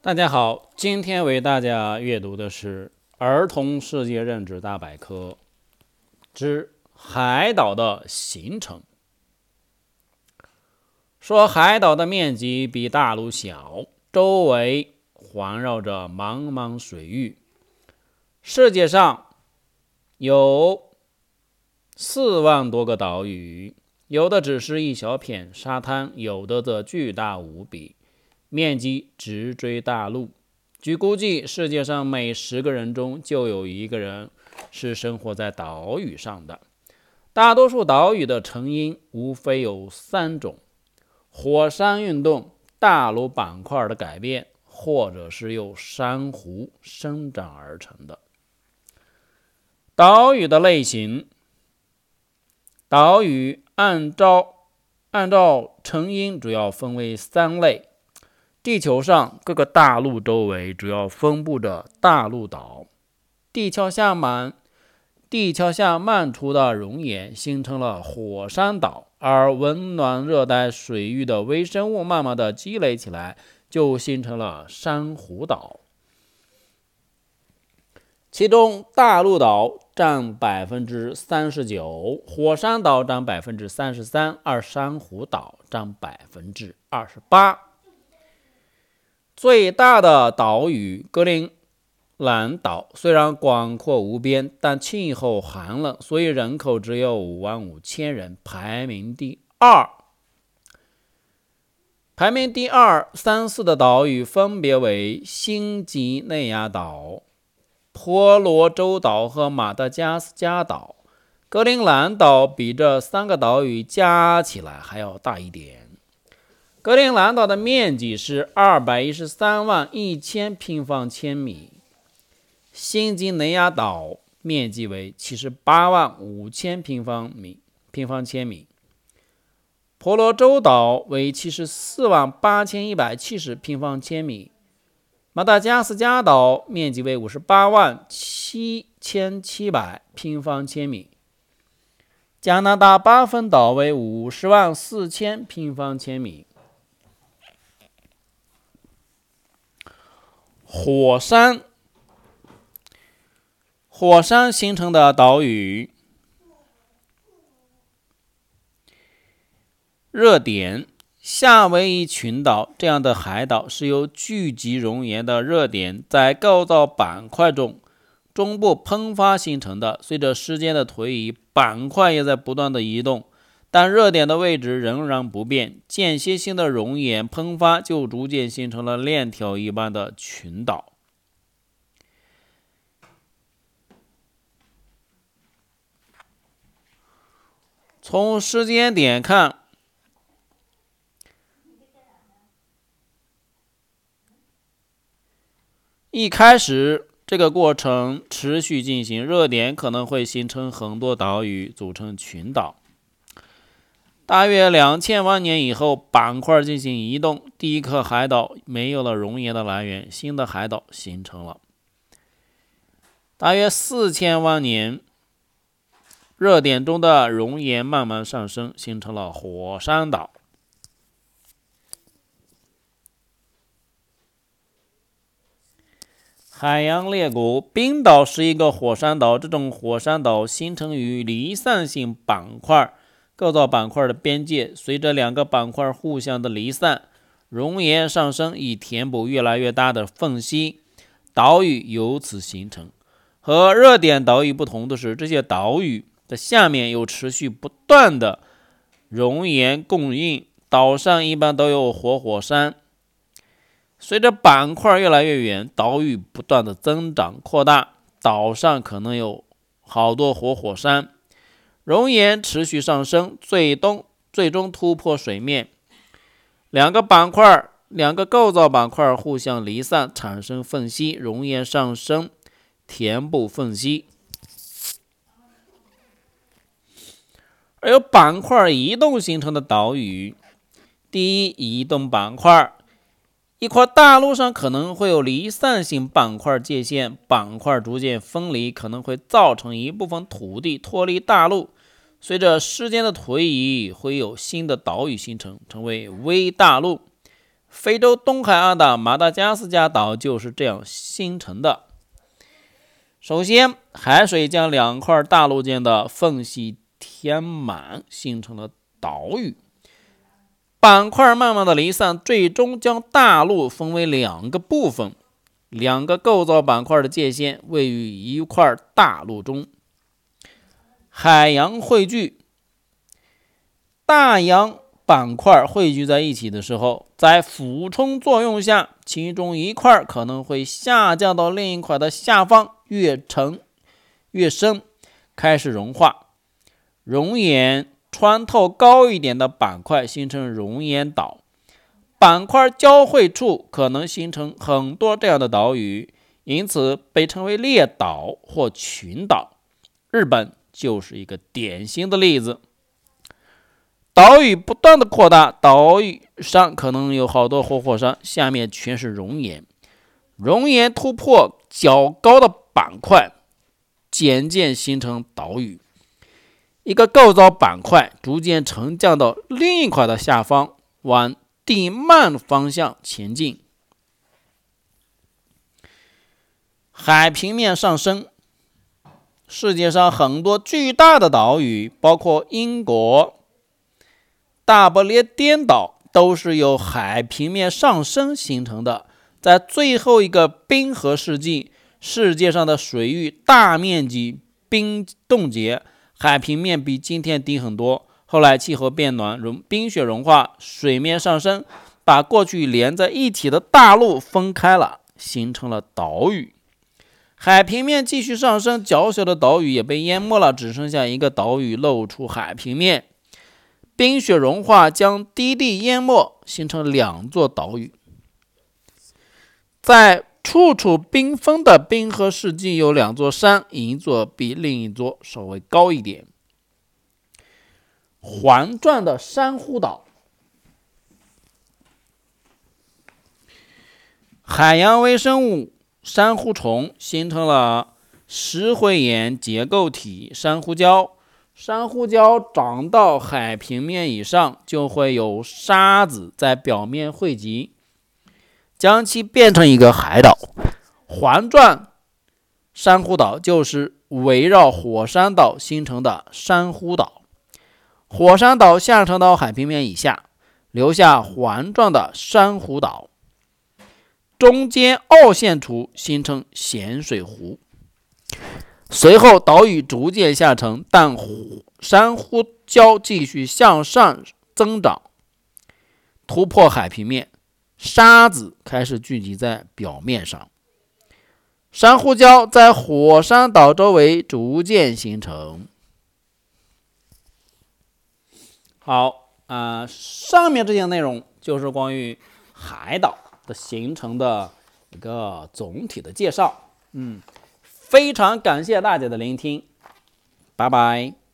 大家好，今天为大家阅读的是《儿童世界认知大百科》之海岛的形成。说海岛的面积比大陆小，周围环绕着茫茫水域。世界上有四万多个岛屿，有的只是一小片沙滩，有的则巨大无比。面积直追大陆。据估计，世界上每十个人中就有一个人是生活在岛屿上的。大多数岛屿的成因无非有三种：火山运动、大陆板块的改变，或者是由珊瑚生长而成的。岛屿的类型，岛屿按照按照成因主要分为三类。地球上各个大陆周围主要分布着大陆岛，地壳下漫地壳下漫出的熔岩形成了火山岛，而温暖热带水域的微生物慢慢的积累起来，就形成了珊瑚岛。其中，大陆岛占百分之三十九，火山岛占百分之三十三，而珊瑚岛占百分之二十八。最大的岛屿格陵兰岛虽然广阔无边，但气候寒冷，所以人口只有五万五千人，排名第二。排名第二、三四的岛屿分别为新几内亚岛、婆罗洲岛和马达加斯加岛。格陵兰岛比这三个岛屿加起来还要大一点。格陵兰岛的面积是二百一十三万一千平方千米，新几内亚岛面积为七十八万五千平方米平方千米，婆罗洲岛为七十四万八千一百七十平方千米，马达加斯加岛面积为五十八万七千七百平方千米，加拿大巴芬岛为五十万四千平方千米。火山，火山形成的岛屿。热点，夏威夷群岛这样的海岛是由聚集熔岩的热点在构造板块中中部喷发形成的。随着时间的推移，板块也在不断的移动。但热点的位置仍然不变，间歇性的熔岩喷发就逐渐形成了链条一般的群岛。从时间点看，一开始这个过程持续进行，热点可能会形成很多岛屿，组成群岛。大约两千万年以后，板块进行移动，第一颗海岛没有了熔岩的来源，新的海岛形成了。大约四千万年，热点中的熔岩慢慢上升，形成了火山岛。海洋裂谷，冰岛是一个火山岛，这种火山岛形成于离散性板块。构造板块的边界随着两个板块互相的离散，熔岩上升以填补越来越大的缝隙，岛屿由此形成。和热点岛屿不同的是，这些岛屿的下面有持续不断的熔岩供应，岛上一般都有活火山。随着板块越来越远，岛屿不断的增长扩大，岛上可能有好多活火山。熔岩持续上升，最终最终突破水面。两个板块、两个构造板块互相离散，产生缝隙，熔岩上升，填补缝隙。而由板块移动形成的岛屿，第一移动板块。一块大陆上可能会有离散性板块界限，板块逐渐分离，可能会造成一部分土地脱离大陆。随着时间的推移，会有新的岛屿形成，成为微大陆。非洲东海岸的马达加斯加岛就是这样形成的。首先，海水将两块大陆间的缝隙填满，形成了岛屿。板块慢慢的离散，最终将大陆分为两个部分。两个构造板块的界限位于一块大陆中。海洋汇聚，大洋板块汇聚在一起的时候，在俯冲作用下，其中一块可能会下降到另一块的下方，越沉越深，开始融化，熔岩穿透高一点的板块，形成熔岩岛。板块交汇处可能形成很多这样的岛屿，因此被称为列岛或群岛。日本就是一个典型的例子。岛屿不断的扩大，岛屿上可能有好多活火山，下面全是熔岩。熔岩突破较高的板块，渐渐形成岛屿。一个构造板块逐渐沉降到另一块的下方，往。地幔方向前进，海平面上升。世界上很多巨大的岛屿，包括英国大不列颠岛，都是由海平面上升形成的。在最后一个冰河世纪，世界上的水域大面积冰冻结，海平面比今天低很多。后来气候变暖，融冰雪融化，水面上升，把过去连在一起的大陆分开了，形成了岛屿。海平面继续上升，较小的岛屿也被淹没了，只剩下一个岛屿露出海平面。冰雪融化将低地淹没，形成两座岛屿。在处处冰封的冰河世纪，有两座山，一座比另一座稍微高一点。环转的珊瑚岛，海洋微生物珊瑚虫形成了石灰岩结构体珊瑚礁。珊瑚礁长到海平面以上，就会有沙子在表面汇集，将其变成一个海岛。环转珊瑚岛就是围绕火山岛形成的珊瑚岛。火山岛下沉到海平面以下，留下环状的珊瑚岛，中间凹陷处形成咸水湖。随后岛屿逐渐下沉，但珊瑚礁继续向上增长，突破海平面，沙子开始聚集在表面上。珊瑚礁在火山岛周围逐渐形成。好啊，上面这些内容就是关于海岛的形成的一个总体的介绍。嗯，非常感谢大家的聆听，拜拜。